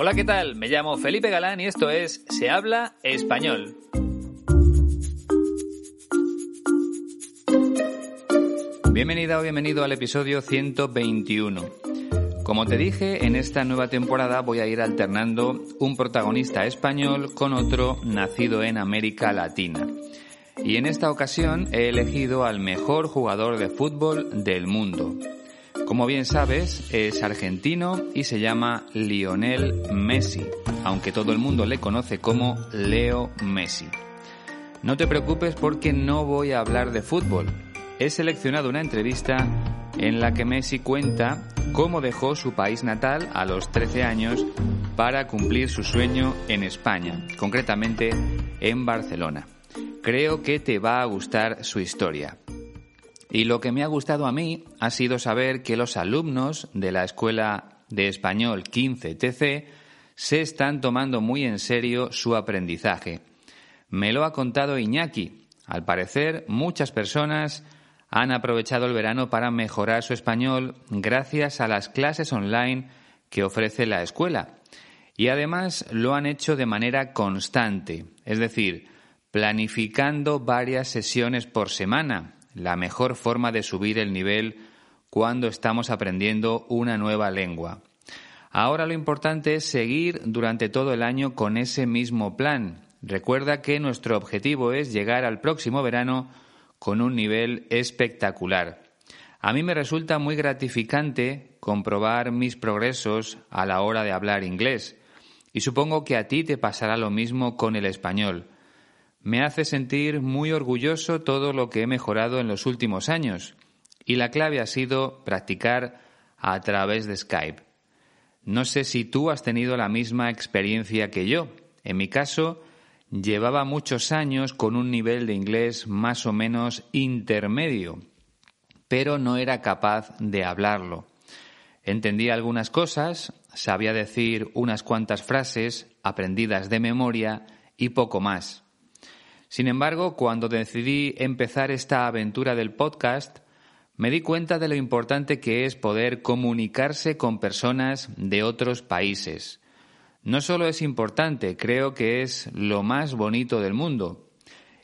Hola, ¿qué tal? Me llamo Felipe Galán y esto es Se habla español. Bienvenida o bienvenido al episodio 121. Como te dije, en esta nueva temporada voy a ir alternando un protagonista español con otro nacido en América Latina. Y en esta ocasión he elegido al mejor jugador de fútbol del mundo. Como bien sabes, es argentino y se llama Lionel Messi, aunque todo el mundo le conoce como Leo Messi. No te preocupes porque no voy a hablar de fútbol. He seleccionado una entrevista en la que Messi cuenta cómo dejó su país natal a los 13 años para cumplir su sueño en España, concretamente en Barcelona. Creo que te va a gustar su historia. Y lo que me ha gustado a mí ha sido saber que los alumnos de la Escuela de Español 15TC se están tomando muy en serio su aprendizaje. Me lo ha contado Iñaki. Al parecer, muchas personas han aprovechado el verano para mejorar su español gracias a las clases online que ofrece la escuela. Y además lo han hecho de manera constante, es decir, planificando varias sesiones por semana, la mejor forma de subir el nivel cuando estamos aprendiendo una nueva lengua. Ahora lo importante es seguir durante todo el año con ese mismo plan. Recuerda que nuestro objetivo es llegar al próximo verano con un nivel espectacular. A mí me resulta muy gratificante comprobar mis progresos a la hora de hablar inglés y supongo que a ti te pasará lo mismo con el español. Me hace sentir muy orgulloso todo lo que he mejorado en los últimos años y la clave ha sido practicar a través de Skype. No sé si tú has tenido la misma experiencia que yo. En mi caso, llevaba muchos años con un nivel de inglés más o menos intermedio, pero no era capaz de hablarlo. Entendía algunas cosas, sabía decir unas cuantas frases aprendidas de memoria y poco más. Sin embargo, cuando decidí empezar esta aventura del podcast, me di cuenta de lo importante que es poder comunicarse con personas de otros países. No solo es importante, creo que es lo más bonito del mundo.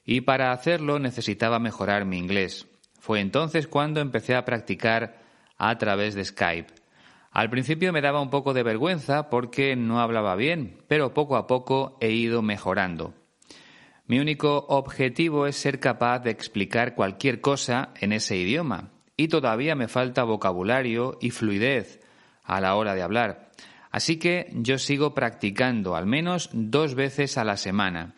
Y para hacerlo necesitaba mejorar mi inglés. Fue entonces cuando empecé a practicar a través de Skype. Al principio me daba un poco de vergüenza porque no hablaba bien, pero poco a poco he ido mejorando. Mi único objetivo es ser capaz de explicar cualquier cosa en ese idioma, y todavía me falta vocabulario y fluidez a la hora de hablar. Así que yo sigo practicando al menos dos veces a la semana.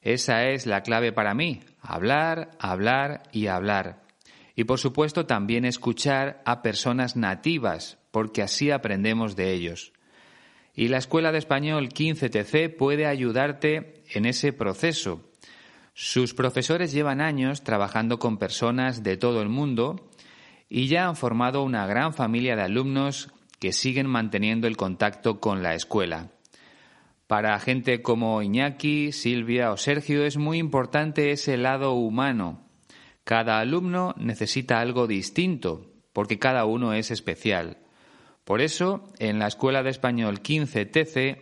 Esa es la clave para mí, hablar, hablar y hablar. Y por supuesto también escuchar a personas nativas, porque así aprendemos de ellos. Y la Escuela de Español 15TC puede ayudarte en ese proceso. Sus profesores llevan años trabajando con personas de todo el mundo y ya han formado una gran familia de alumnos que siguen manteniendo el contacto con la escuela. Para gente como Iñaki, Silvia o Sergio es muy importante ese lado humano. Cada alumno necesita algo distinto, porque cada uno es especial. Por eso, en la Escuela de Español 15TC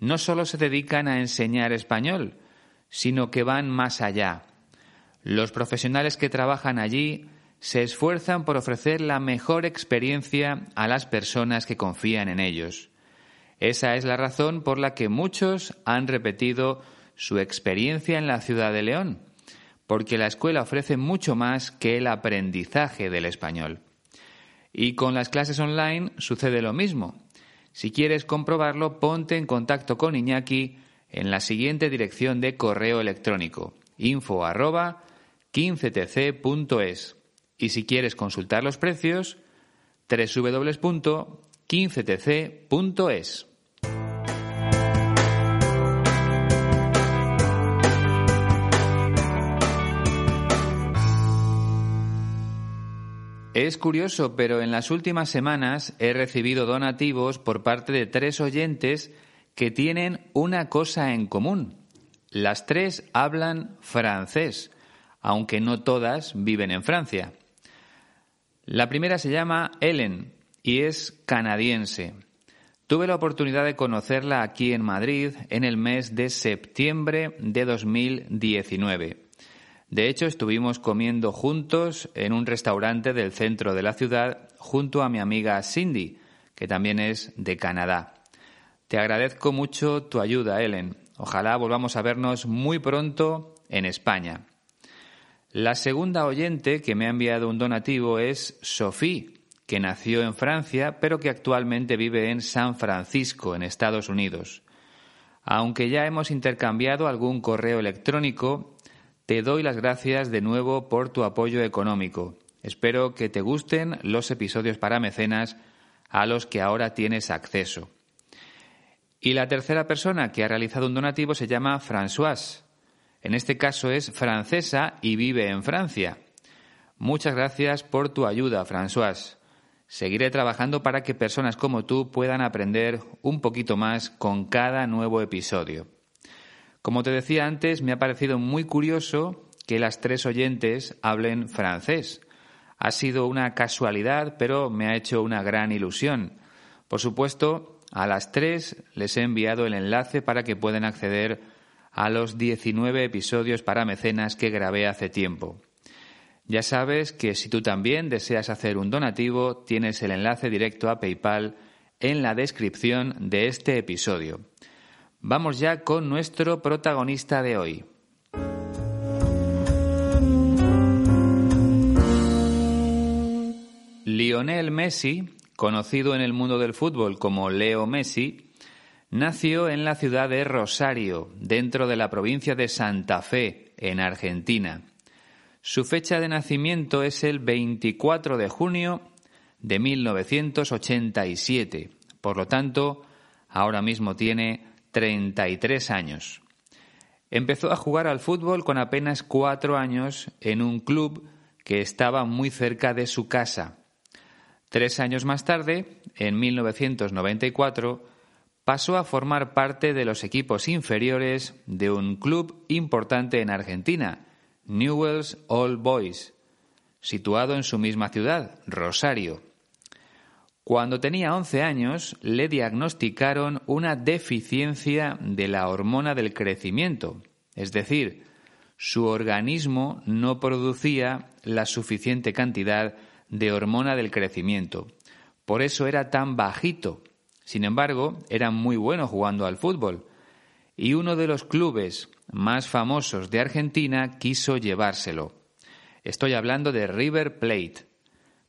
no solo se dedican a enseñar español, sino que van más allá. Los profesionales que trabajan allí se esfuerzan por ofrecer la mejor experiencia a las personas que confían en ellos. Esa es la razón por la que muchos han repetido su experiencia en la ciudad de León, porque la escuela ofrece mucho más que el aprendizaje del español. Y con las clases online sucede lo mismo. Si quieres comprobarlo, ponte en contacto con Iñaki en la siguiente dirección de correo electrónico info 15tc.es y si quieres consultar los precios, www.15tc.es. Es curioso, pero en las últimas semanas he recibido donativos por parte de tres oyentes que tienen una cosa en común. Las tres hablan francés, aunque no todas viven en Francia. La primera se llama Ellen y es canadiense. Tuve la oportunidad de conocerla aquí en Madrid en el mes de septiembre de 2019. De hecho, estuvimos comiendo juntos en un restaurante del centro de la ciudad junto a mi amiga Cindy, que también es de Canadá. Te agradezco mucho tu ayuda, Ellen. Ojalá volvamos a vernos muy pronto en España. La segunda oyente que me ha enviado un donativo es Sophie, que nació en Francia, pero que actualmente vive en San Francisco, en Estados Unidos. Aunque ya hemos intercambiado algún correo electrónico, te doy las gracias de nuevo por tu apoyo económico. Espero que te gusten los episodios para mecenas a los que ahora tienes acceso. Y la tercera persona que ha realizado un donativo se llama Françoise. En este caso es francesa y vive en Francia. Muchas gracias por tu ayuda, Françoise. Seguiré trabajando para que personas como tú puedan aprender un poquito más con cada nuevo episodio. Como te decía antes, me ha parecido muy curioso que las tres oyentes hablen francés. Ha sido una casualidad, pero me ha hecho una gran ilusión. Por supuesto, a las tres les he enviado el enlace para que puedan acceder a los 19 episodios para mecenas que grabé hace tiempo. Ya sabes que si tú también deseas hacer un donativo, tienes el enlace directo a PayPal en la descripción de este episodio. Vamos ya con nuestro protagonista de hoy. Lionel Messi, conocido en el mundo del fútbol como Leo Messi, nació en la ciudad de Rosario, dentro de la provincia de Santa Fe, en Argentina. Su fecha de nacimiento es el 24 de junio de 1987. Por lo tanto, ahora mismo tiene 33 años. Empezó a jugar al fútbol con apenas cuatro años en un club que estaba muy cerca de su casa. Tres años más tarde, en 1994, pasó a formar parte de los equipos inferiores de un club importante en Argentina, Newell's Old Boys, situado en su misma ciudad, Rosario. Cuando tenía 11 años, le diagnosticaron una deficiencia de la hormona del crecimiento, es decir, su organismo no producía la suficiente cantidad de hormona del crecimiento. Por eso era tan bajito. Sin embargo, era muy bueno jugando al fútbol. Y uno de los clubes más famosos de Argentina quiso llevárselo. Estoy hablando de River Plate.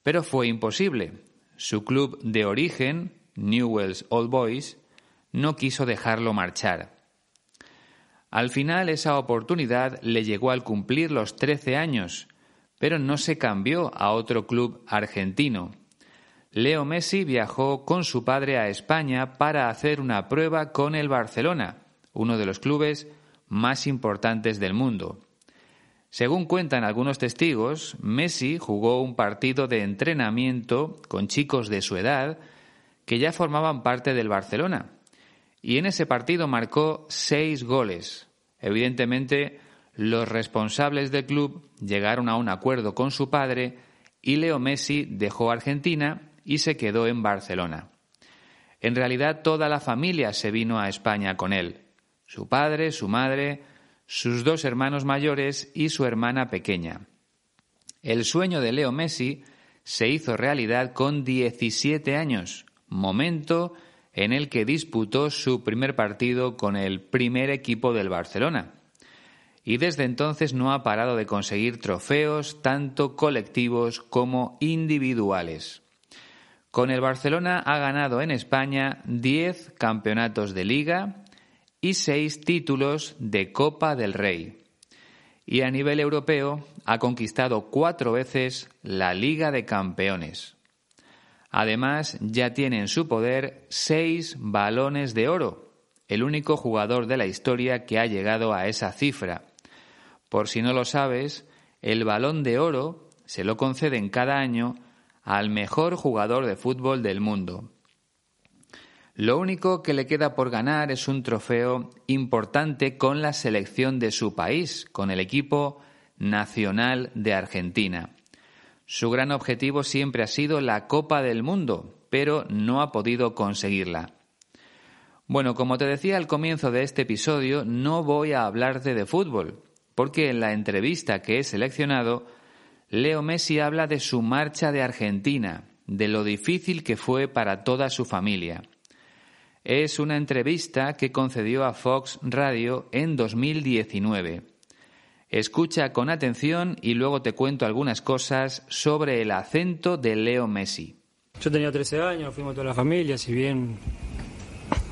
Pero fue imposible. Su club de origen, Newell's Old Boys, no quiso dejarlo marchar. Al final esa oportunidad le llegó al cumplir los 13 años, pero no se cambió a otro club argentino. Leo Messi viajó con su padre a España para hacer una prueba con el Barcelona, uno de los clubes más importantes del mundo. Según cuentan algunos testigos, Messi jugó un partido de entrenamiento con chicos de su edad que ya formaban parte del Barcelona. Y en ese partido marcó seis goles. Evidentemente, los responsables del club llegaron a un acuerdo con su padre y Leo Messi dejó Argentina y se quedó en Barcelona. En realidad toda la familia se vino a España con él su padre, su madre, sus dos hermanos mayores y su hermana pequeña. El sueño de Leo Messi se hizo realidad con 17 años, momento en el que disputó su primer partido con el primer equipo del Barcelona. Y desde entonces no ha parado de conseguir trofeos tanto colectivos como individuales. Con el Barcelona ha ganado en España 10 campeonatos de liga, y seis títulos de Copa del Rey. Y a nivel europeo ha conquistado cuatro veces la Liga de Campeones. Además, ya tiene en su poder seis balones de oro, el único jugador de la historia que ha llegado a esa cifra. Por si no lo sabes, el balón de oro se lo conceden cada año al mejor jugador de fútbol del mundo. Lo único que le queda por ganar es un trofeo importante con la selección de su país, con el equipo nacional de Argentina. Su gran objetivo siempre ha sido la Copa del Mundo, pero no ha podido conseguirla. Bueno, como te decía al comienzo de este episodio, no voy a hablarte de fútbol, porque en la entrevista que he seleccionado, Leo Messi habla de su marcha de Argentina, de lo difícil que fue para toda su familia. Es una entrevista que concedió a Fox Radio en 2019. Escucha con atención y luego te cuento algunas cosas sobre el acento de Leo Messi. Yo tenía 13 años, fuimos toda la familia, si bien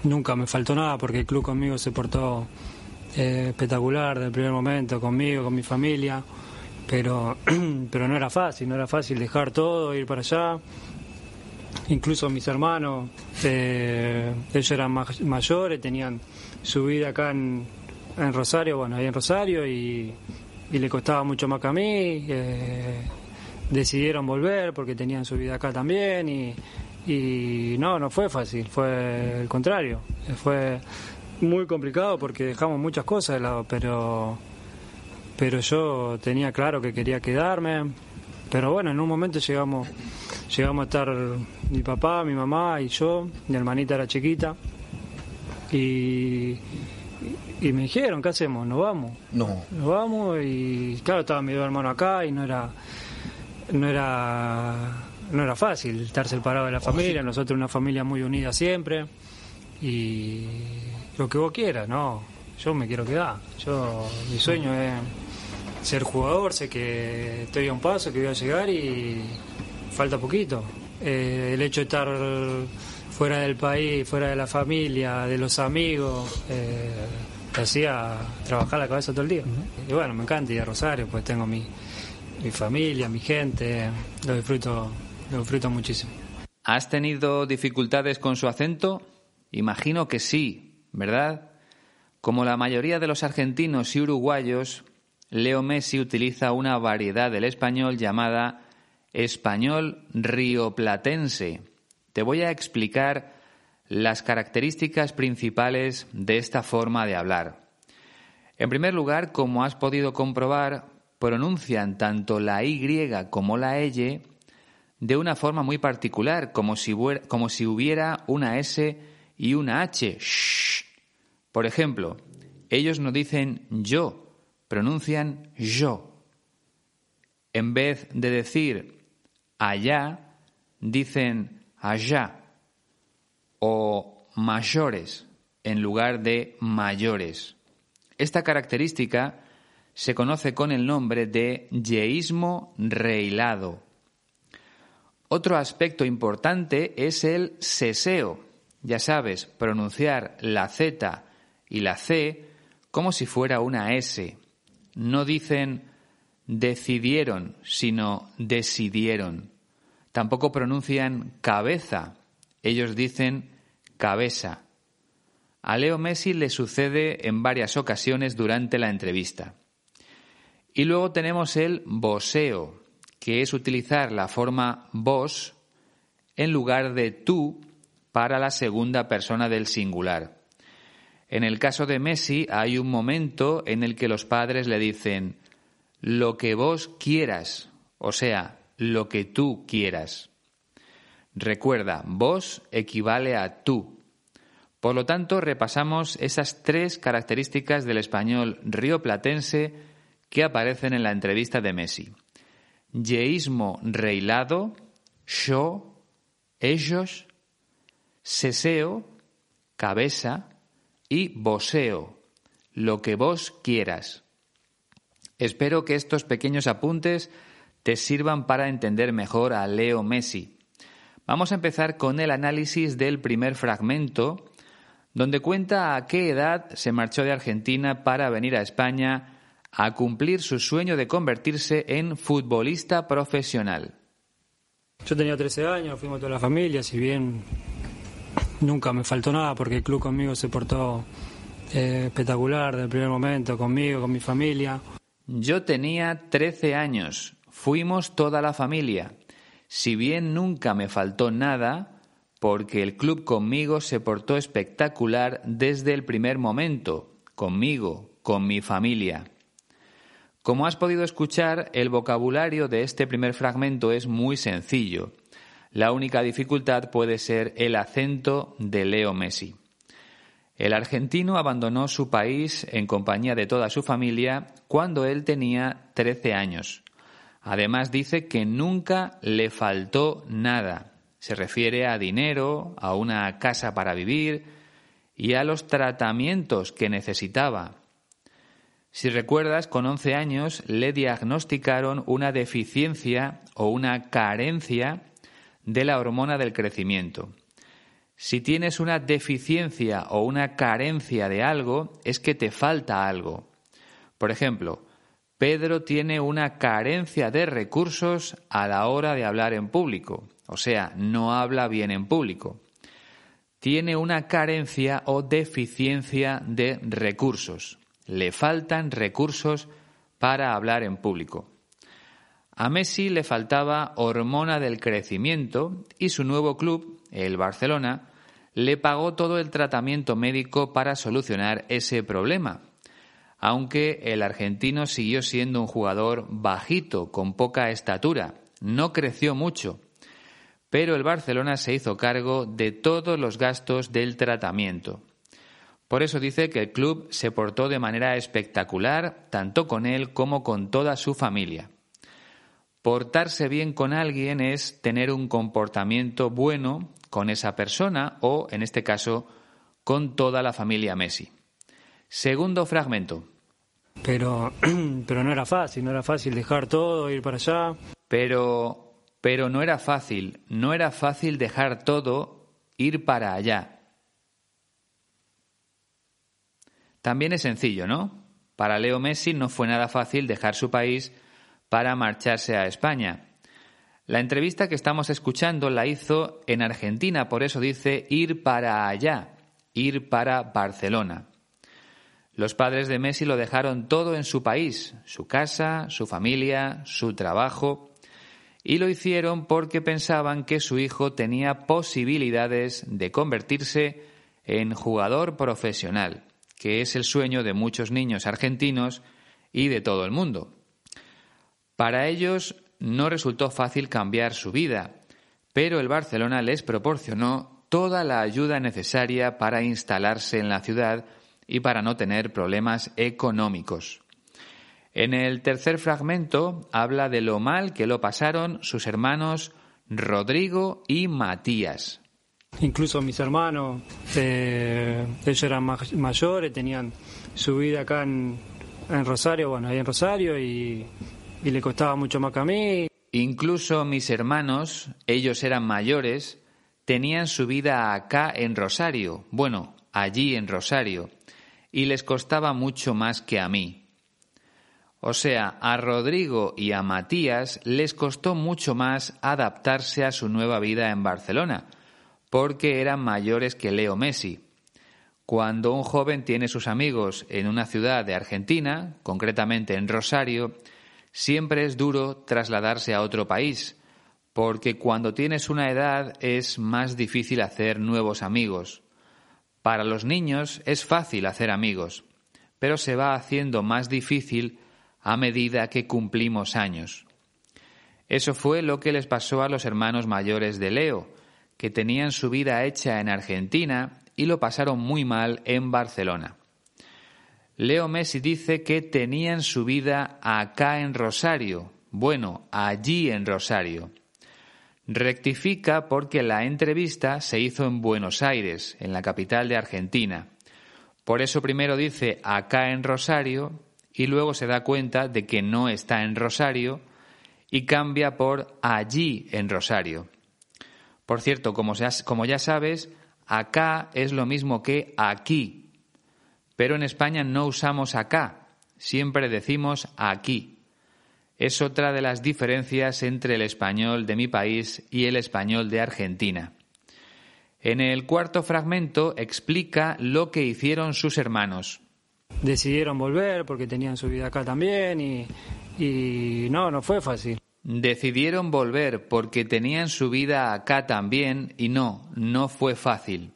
nunca me faltó nada porque el club conmigo se portó eh, espectacular desde el primer momento, conmigo, con mi familia, pero, pero no era fácil, no era fácil dejar todo, ir para allá. Incluso mis hermanos, eh, ellos eran mayores, tenían su vida acá en, Rosario, bueno, ahí en Rosario, y, le costaba mucho más que a mí. Eh, decidieron volver porque tenían su vida acá también y, y no, no fue fácil, fue el contrario. Fue muy complicado porque dejamos muchas cosas de lado, pero, pero yo tenía claro que quería quedarme. Pero bueno, en un momento llegamos, llegamos a estar mi papá, mi mamá y yo, mi hermanita era chiquita. Y, y me dijeron, ¿qué hacemos? ¿Nos vamos? No. Nos vamos y claro, estaba mi hermano acá y no era, no era no era fácil estar separado de la familia, nosotros una familia muy unida siempre y lo que vos quieras, no, yo me quiero quedar, yo mi sueño es ser jugador, sé que estoy a un paso, que voy a llegar y falta poquito. Eh, el hecho de estar fuera del país, fuera de la familia, de los amigos, eh, te hacía trabajar la cabeza todo el día. Y bueno, me encanta ir a Rosario, pues tengo mi, mi familia, mi gente, lo disfruto lo disfruto muchísimo. ¿Has tenido dificultades con su acento? Imagino que sí, ¿verdad? Como la mayoría de los argentinos y uruguayos, Leo Messi utiliza una variedad del español llamada español rioplatense. Te voy a explicar las características principales de esta forma de hablar. En primer lugar, como has podido comprobar, pronuncian tanto la Y como la L de una forma muy particular, como si, como si hubiera una S y una H. Por ejemplo, ellos no dicen yo, pronuncian yo. En vez de decir allá, dicen allá o mayores en lugar de mayores. Esta característica se conoce con el nombre de yeísmo reilado otro aspecto importante es el seseo. Ya sabes, pronunciar la Z y la C como si fuera una S. No dicen decidieron, sino decidieron. Tampoco pronuncian cabeza. Ellos dicen cabeza. A Leo Messi le sucede en varias ocasiones durante la entrevista. Y luego tenemos el boseo, que es utilizar la forma vos en lugar de tú para la segunda persona del singular. En el caso de Messi hay un momento en el que los padres le dicen lo que vos quieras, o sea, lo que tú quieras. Recuerda, vos equivale a tú. Por lo tanto, repasamos esas tres características del español rioplatense que aparecen en la entrevista de Messi yeísmo reilado, yo, ellos, seseo, cabeza y voseo, lo que vos quieras. Espero que estos pequeños apuntes te sirvan para entender mejor a Leo Messi. Vamos a empezar con el análisis del primer fragmento, donde cuenta a qué edad se marchó de Argentina para venir a España a cumplir su sueño de convertirse en futbolista profesional. Yo tenía 13 años, fuimos toda la familia, si bien nunca me faltó nada porque el club conmigo se portó eh, espectacular desde el primer momento, conmigo, con mi familia. Yo tenía 13 años, fuimos toda la familia. Si bien nunca me faltó nada, porque el club conmigo se portó espectacular desde el primer momento, conmigo, con mi familia. Como has podido escuchar, el vocabulario de este primer fragmento es muy sencillo. La única dificultad puede ser el acento de Leo Messi. El argentino abandonó su país en compañía de toda su familia cuando él tenía 13 años. Además dice que nunca le faltó nada. Se refiere a dinero, a una casa para vivir y a los tratamientos que necesitaba. Si recuerdas, con 11 años le diagnosticaron una deficiencia o una carencia de la hormona del crecimiento. Si tienes una deficiencia o una carencia de algo, es que te falta algo. Por ejemplo, Pedro tiene una carencia de recursos a la hora de hablar en público, o sea, no habla bien en público. Tiene una carencia o deficiencia de recursos le faltan recursos para hablar en público. A Messi le faltaba hormona del crecimiento y su nuevo club, el Barcelona, le pagó todo el tratamiento médico para solucionar ese problema. Aunque el argentino siguió siendo un jugador bajito, con poca estatura, no creció mucho. Pero el Barcelona se hizo cargo de todos los gastos del tratamiento. Por eso dice que el club se portó de manera espectacular tanto con él como con toda su familia. Portarse bien con alguien es tener un comportamiento bueno con esa persona o, en este caso, con toda la familia Messi. Segundo fragmento. Pero, pero no era fácil, no era fácil dejar todo, ir para allá. Pero, pero no era fácil, no era fácil dejar todo, ir para allá. También es sencillo, ¿no? Para Leo Messi no fue nada fácil dejar su país para marcharse a España. La entrevista que estamos escuchando la hizo en Argentina, por eso dice ir para allá, ir para Barcelona. Los padres de Messi lo dejaron todo en su país, su casa, su familia, su trabajo, y lo hicieron porque pensaban que su hijo tenía posibilidades de convertirse en jugador profesional que es el sueño de muchos niños argentinos y de todo el mundo. Para ellos no resultó fácil cambiar su vida, pero el Barcelona les proporcionó toda la ayuda necesaria para instalarse en la ciudad y para no tener problemas económicos. En el tercer fragmento habla de lo mal que lo pasaron sus hermanos Rodrigo y Matías. Incluso mis hermanos, eh, ellos eran mayores, tenían su vida acá en, Rosario, bueno, ahí en Rosario, y, y le costaba mucho más que a mí. Incluso mis hermanos, ellos eran mayores, tenían su vida acá en Rosario, bueno, allí en Rosario, y les costaba mucho más que a mí. O sea, a Rodrigo y a Matías les costó mucho más adaptarse a su nueva vida en Barcelona, porque eran mayores que Leo Messi. Cuando un joven tiene sus amigos en una ciudad de Argentina, concretamente en Rosario, siempre es duro trasladarse a otro país, porque cuando tienes una edad es más difícil hacer nuevos amigos. Para los niños es fácil hacer amigos, pero se va haciendo más difícil a medida que cumplimos años. Eso fue lo que les pasó a los hermanos mayores de Leo, que tenían su vida hecha en Argentina y lo pasaron muy mal en Barcelona. Leo Messi dice que tenían su vida acá en Rosario, bueno, allí en Rosario. Rectifica porque la entrevista se hizo en Buenos Aires, en la capital de Argentina. Por eso primero dice acá en Rosario y luego se da cuenta de que no está en Rosario y cambia por allí en Rosario. Por cierto, como, ya sabes, acá es lo mismo que aquí, pero en España no usamos acá, siempre decimos aquí. Es otra de las diferencias entre el español de mi país y el español de Argentina. En el cuarto fragmento explica lo que hicieron sus hermanos. Decidieron volver porque tenían su vida acá también y, y no, no fue fácil. Decidieron volver porque tenían su vida acá también y no, no fue fácil.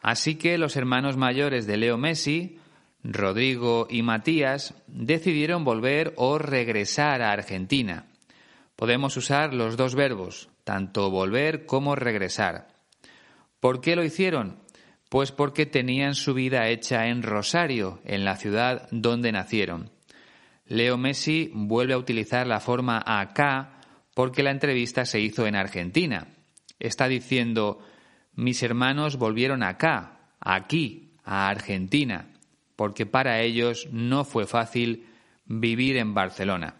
Así que los hermanos mayores de Leo Messi, Rodrigo y Matías, decidieron volver o regresar a Argentina. Podemos usar los dos verbos, tanto volver como regresar. ¿Por qué lo hicieron? Pues porque tenían su vida hecha en Rosario, en la ciudad donde nacieron. Leo Messi vuelve a utilizar la forma acá porque la entrevista se hizo en Argentina. Está diciendo, mis hermanos volvieron acá, aquí, a Argentina, porque para ellos no fue fácil vivir en Barcelona.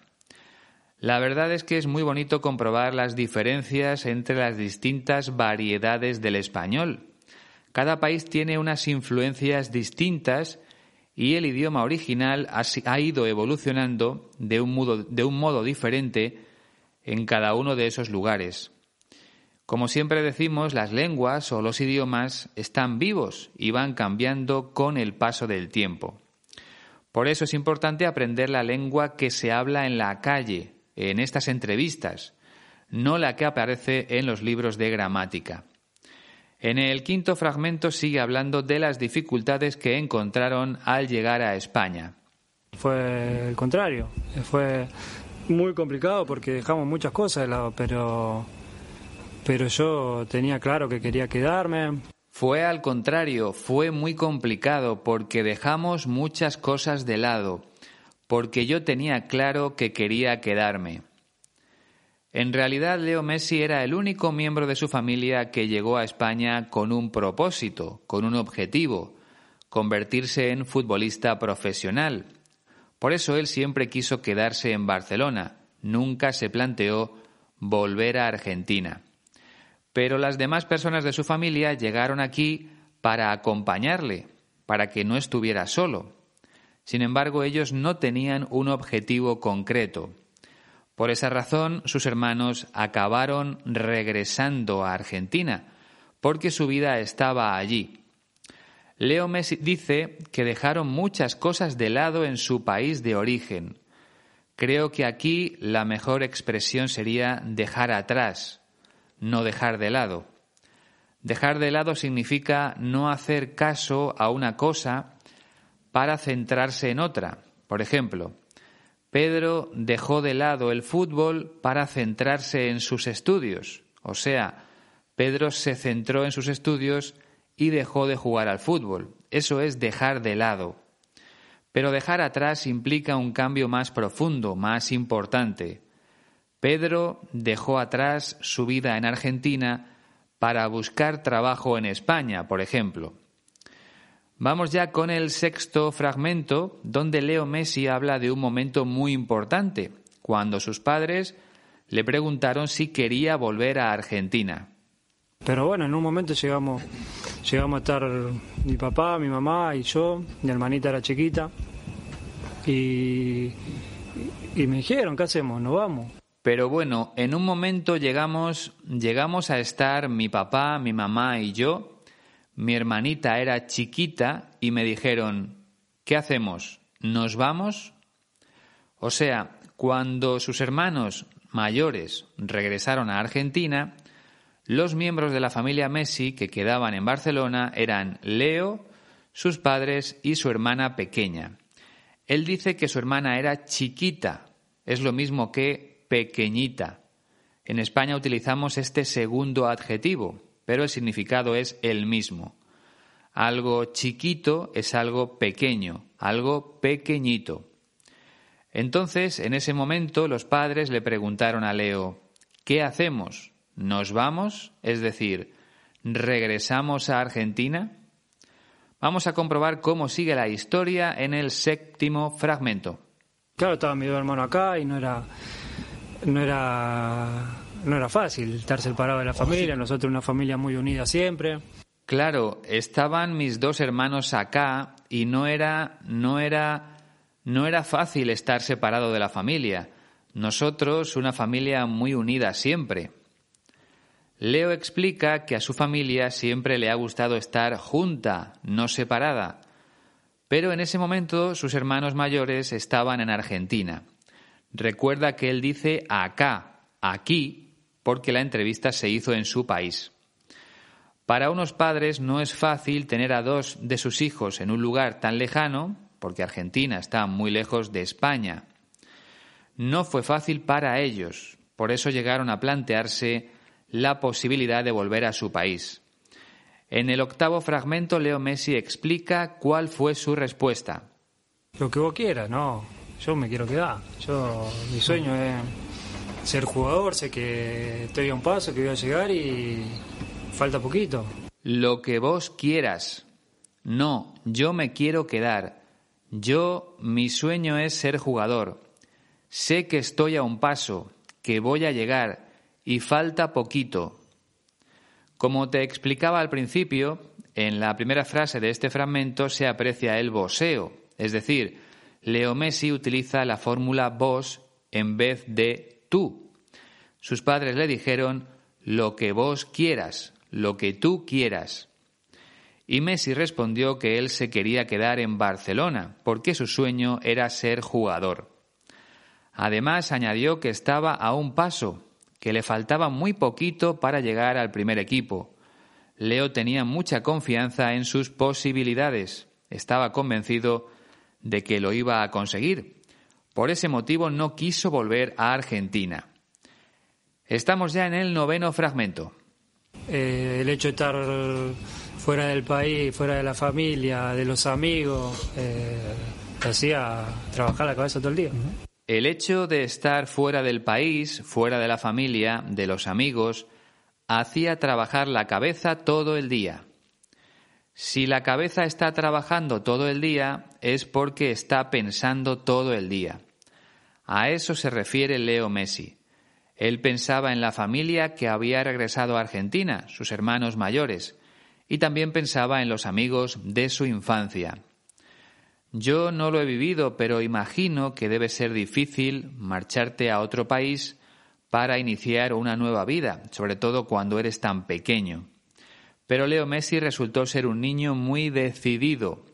La verdad es que es muy bonito comprobar las diferencias entre las distintas variedades del español. Cada país tiene unas influencias distintas y el idioma original ha ido evolucionando de un, modo, diferente en cada uno de esos lugares. Como siempre decimos, las lenguas o los idiomas están vivos y van cambiando con el paso del tiempo. Por eso es importante aprender la lengua que se habla en la calle, en estas entrevistas, no la que aparece en los libros de gramática. En el quinto fragmento sigue hablando de las dificultades que encontraron al llegar a España. Fue el contrario, fue muy complicado porque dejamos muchas cosas de lado, pero, pero yo tenía claro que quería quedarme. Fue al contrario, fue muy complicado porque dejamos muchas cosas de lado, porque yo tenía claro que quería quedarme. En realidad, Leo Messi era el único miembro de su familia que llegó a España con un propósito, con un objetivo, convertirse en futbolista profesional. Por eso él siempre quiso quedarse en Barcelona, nunca se planteó volver a Argentina. Pero las demás personas de su familia llegaron aquí para acompañarle, para que no estuviera solo. Sin embargo, ellos no tenían un objetivo concreto. Por esa razón, sus hermanos acabaron regresando a Argentina, porque su vida estaba allí. Leo Messi dice que dejaron muchas cosas de lado en su país de origen. Creo que aquí la mejor expresión sería dejar atrás, no dejar de lado. Dejar de lado significa no hacer caso a una cosa para centrarse en otra. Por ejemplo, Pedro dejó de lado el fútbol para centrarse en sus estudios. O sea, Pedro se centró en sus estudios y dejó de jugar al fútbol. Eso es dejar de lado. Pero dejar atrás implica un cambio más profundo, más importante. Pedro dejó atrás su vida en Argentina para buscar trabajo en España, por ejemplo. Vamos ya con el sexto fragmento, donde Leo Messi habla de un momento muy importante, cuando sus padres le preguntaron si quería volver a Argentina. Pero bueno, en un momento llegamos, llegamos a estar mi papá, mi mamá y yo, mi hermanita era chiquita, y, y me dijeron, ¿qué hacemos? ¿Nos vamos? Pero bueno, en un momento llegamos, llegamos a estar mi papá, mi mamá y yo, mi hermanita era chiquita y me dijeron, ¿qué hacemos? ¿Nos vamos? O sea, cuando sus hermanos mayores regresaron a Argentina, los miembros de la familia Messi que quedaban en Barcelona eran Leo, sus padres y su hermana pequeña. Él dice que su hermana era chiquita, es lo mismo que pequeñita. En España utilizamos este segundo adjetivo, pero el significado es el mismo. Algo chiquito es algo pequeño, algo pequeñito. Entonces, en ese momento, los padres le preguntaron a Leo, ¿qué hacemos? ¿Nos vamos? Es decir, ¿regresamos a Argentina? Vamos a comprobar cómo sigue la historia en el séptimo fragmento. Claro, estaba mi hermano acá y no era, no era no era fácil estar separado de la familia, nosotros una familia muy unida siempre. Claro, estaban mis dos hermanos acá y no era no era no era fácil estar separado de la familia. Nosotros una familia muy unida siempre. Leo explica que a su familia siempre le ha gustado estar junta, no separada. Pero en ese momento sus hermanos mayores estaban en Argentina. Recuerda que él dice acá, aquí, porque la entrevista se hizo en su país. Para unos padres no es fácil tener a dos de sus hijos en un lugar tan lejano, porque Argentina está muy lejos de España. No fue fácil para ellos, por eso llegaron a plantearse la posibilidad de volver a su país. En el octavo fragmento, Leo Messi explica cuál fue su respuesta. Lo que vos quieras, no. Yo me quiero quedar. Yo, mi sueño es ser jugador, sé que estoy a un paso, que voy a llegar y falta poquito. Lo que vos quieras. No, yo me quiero quedar. Yo, mi sueño es ser jugador. Sé que estoy a un paso, que voy a llegar y falta poquito. Como te explicaba al principio, en la primera frase de este fragmento se aprecia el voseo, es decir, Leo Messi utiliza la fórmula vos en vez de tú. Sus padres le dijeron lo que vos quieras, lo que tú quieras. Y Messi respondió que él se quería quedar en Barcelona, porque su sueño era ser jugador. Además añadió que estaba a un paso, que le faltaba muy poquito para llegar al primer equipo. Leo tenía mucha confianza en sus posibilidades. Estaba convencido de que lo iba a conseguir. Por ese motivo no quiso volver a Argentina. Estamos ya en el noveno fragmento. Eh, el hecho de estar fuera del país, fuera de la familia, de los amigos, eh, te hacía trabajar la cabeza todo el día. El hecho de estar fuera del país, fuera de la familia, de los amigos, hacía trabajar la cabeza todo el día. Si la cabeza está trabajando todo el día es porque está pensando todo el día. A eso se refiere Leo Messi. Él pensaba en la familia que había regresado a Argentina, sus hermanos mayores, y también pensaba en los amigos de su infancia. Yo no lo he vivido, pero imagino que debe ser difícil marcharte a otro país para iniciar una nueva vida, sobre todo cuando eres tan pequeño. Pero Leo Messi resultó ser un niño muy decidido,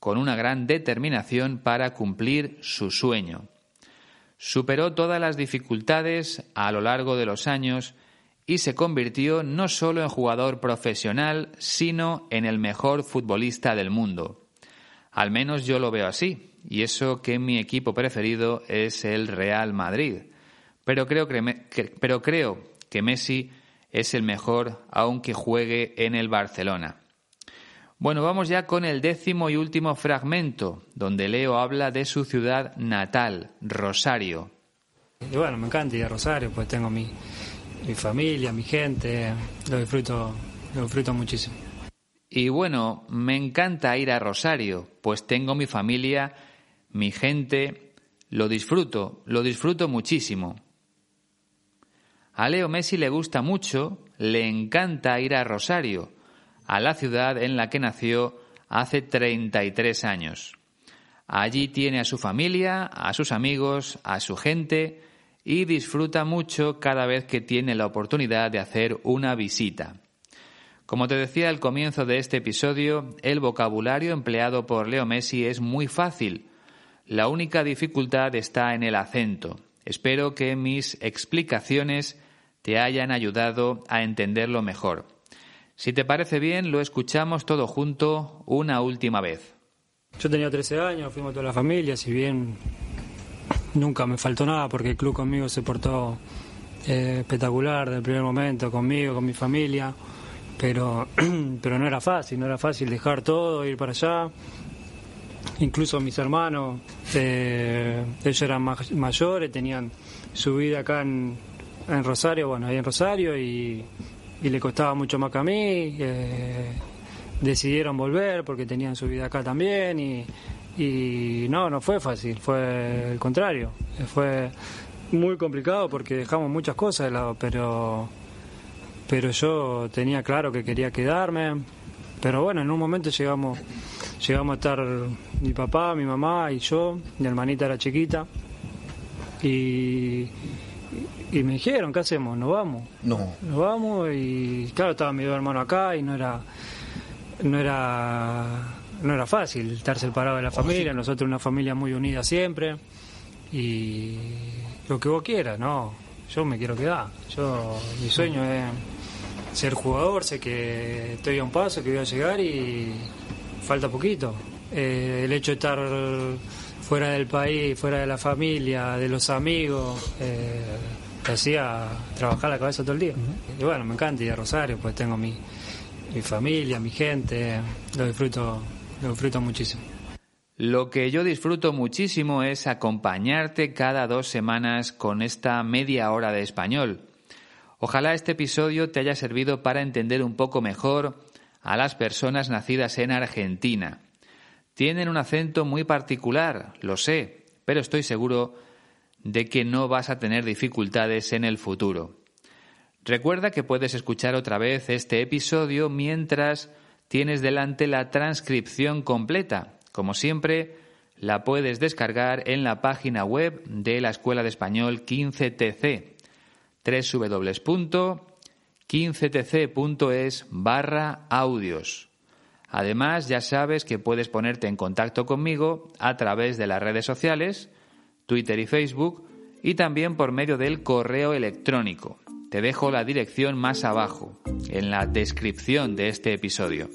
con una gran determinación para cumplir su sueño. Superó todas las dificultades a lo largo de los años y se convirtió no solo en jugador profesional, sino en el mejor futbolista del mundo. Al menos yo lo veo así, y eso que mi equipo preferido es el Real Madrid. Pero creo que, pero creo que Messi es el mejor aunque juegue en el Barcelona. Bueno, vamos ya con el décimo y último fragmento, donde Leo habla de su ciudad natal, Rosario. Y bueno, me encanta ir a Rosario, pues tengo mi, mi familia, mi gente, lo disfruto, lo disfruto muchísimo. Y bueno, me encanta ir a Rosario, pues tengo mi familia, mi gente, lo disfruto, lo disfruto muchísimo. A Leo Messi le gusta mucho, le encanta ir a Rosario, a la ciudad en la que nació hace 33 años. Allí tiene a su familia, a sus amigos, a su gente y disfruta mucho cada vez que tiene la oportunidad de hacer una visita. Como te decía al comienzo de este episodio, el vocabulario empleado por Leo Messi es muy fácil. La única dificultad está en el acento. Espero que mis explicaciones te hayan ayudado a entenderlo mejor. Si te parece bien, lo escuchamos todo junto una última vez. Yo tenía 13 años, fuimos toda la familia, si bien nunca me faltó nada porque el club conmigo se portó eh, espectacular desde el primer momento, conmigo, con mi familia pero, pero no era fácil, no era fácil dejar todo, ir para allá. Incluso mis hermanos, eh, ellos eran mayores, tenían su vida acá en, Rosario, bueno, ahí en Rosario, y, le costaba mucho más que a mí. Eh, decidieron volver porque tenían su vida acá también, y, y no, no fue fácil, fue el contrario. Fue muy complicado porque dejamos muchas cosas de lado, pero pero yo tenía claro que quería quedarme. Pero bueno, en un momento llegamos, llegamos a estar mi papá, mi mamá y yo, mi hermanita era chiquita, y, y me dijeron, ¿qué hacemos? ¿Nos vamos? No. Nos vamos y claro, estaba mi dos hermanos acá y no era, no era, no era fácil estar separado de la familia, nosotros una familia muy unida siempre, y lo que vos quieras, no, yo me quiero quedar, yo, mi sueño es ser jugador, sé que estoy a un paso, que voy a llegar y falta poquito. Eh, el hecho de estar fuera del país, fuera de la familia, de los amigos, eh, te hacía trabajar la cabeza todo el día. Y bueno, me encanta ir a Rosario, pues tengo mi, mi familia, mi gente, lo disfruto, lo disfruto muchísimo. Lo que yo disfruto muchísimo es acompañarte cada dos semanas con esta media hora de español. Ojalá este episodio te haya servido para entender un poco mejor a las personas nacidas en Argentina. Tienen un acento muy particular, lo sé, pero estoy seguro de que no vas a tener dificultades en el futuro. Recuerda que puedes escuchar otra vez este episodio mientras tienes delante la transcripción completa. Como siempre, la puedes descargar en la página web de la Escuela de Español 15TC www.15tc.es barra audios. Además, ya sabes que puedes ponerte en contacto conmigo a través de las redes sociales, Twitter y Facebook, y también por medio del correo electrónico. Te dejo la dirección más abajo, en la descripción de este episodio.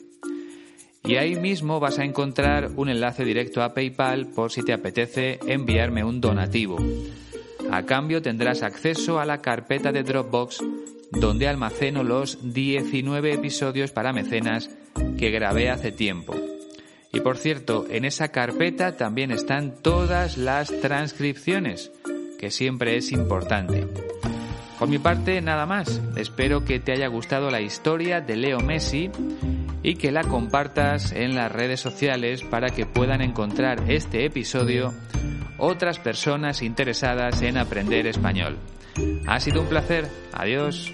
Y ahí mismo vas a encontrar un enlace directo a PayPal por si te apetece enviarme un donativo. A cambio tendrás acceso a la carpeta de Dropbox donde almaceno los 19 episodios para mecenas que grabé hace tiempo. Y por cierto, en esa carpeta también están todas las transcripciones, que siempre es importante. Por mi parte, nada más. Espero que te haya gustado la historia de Leo Messi y que la compartas en las redes sociales para que puedan encontrar este episodio otras personas interesadas en aprender español. Ha sido un placer. Adiós.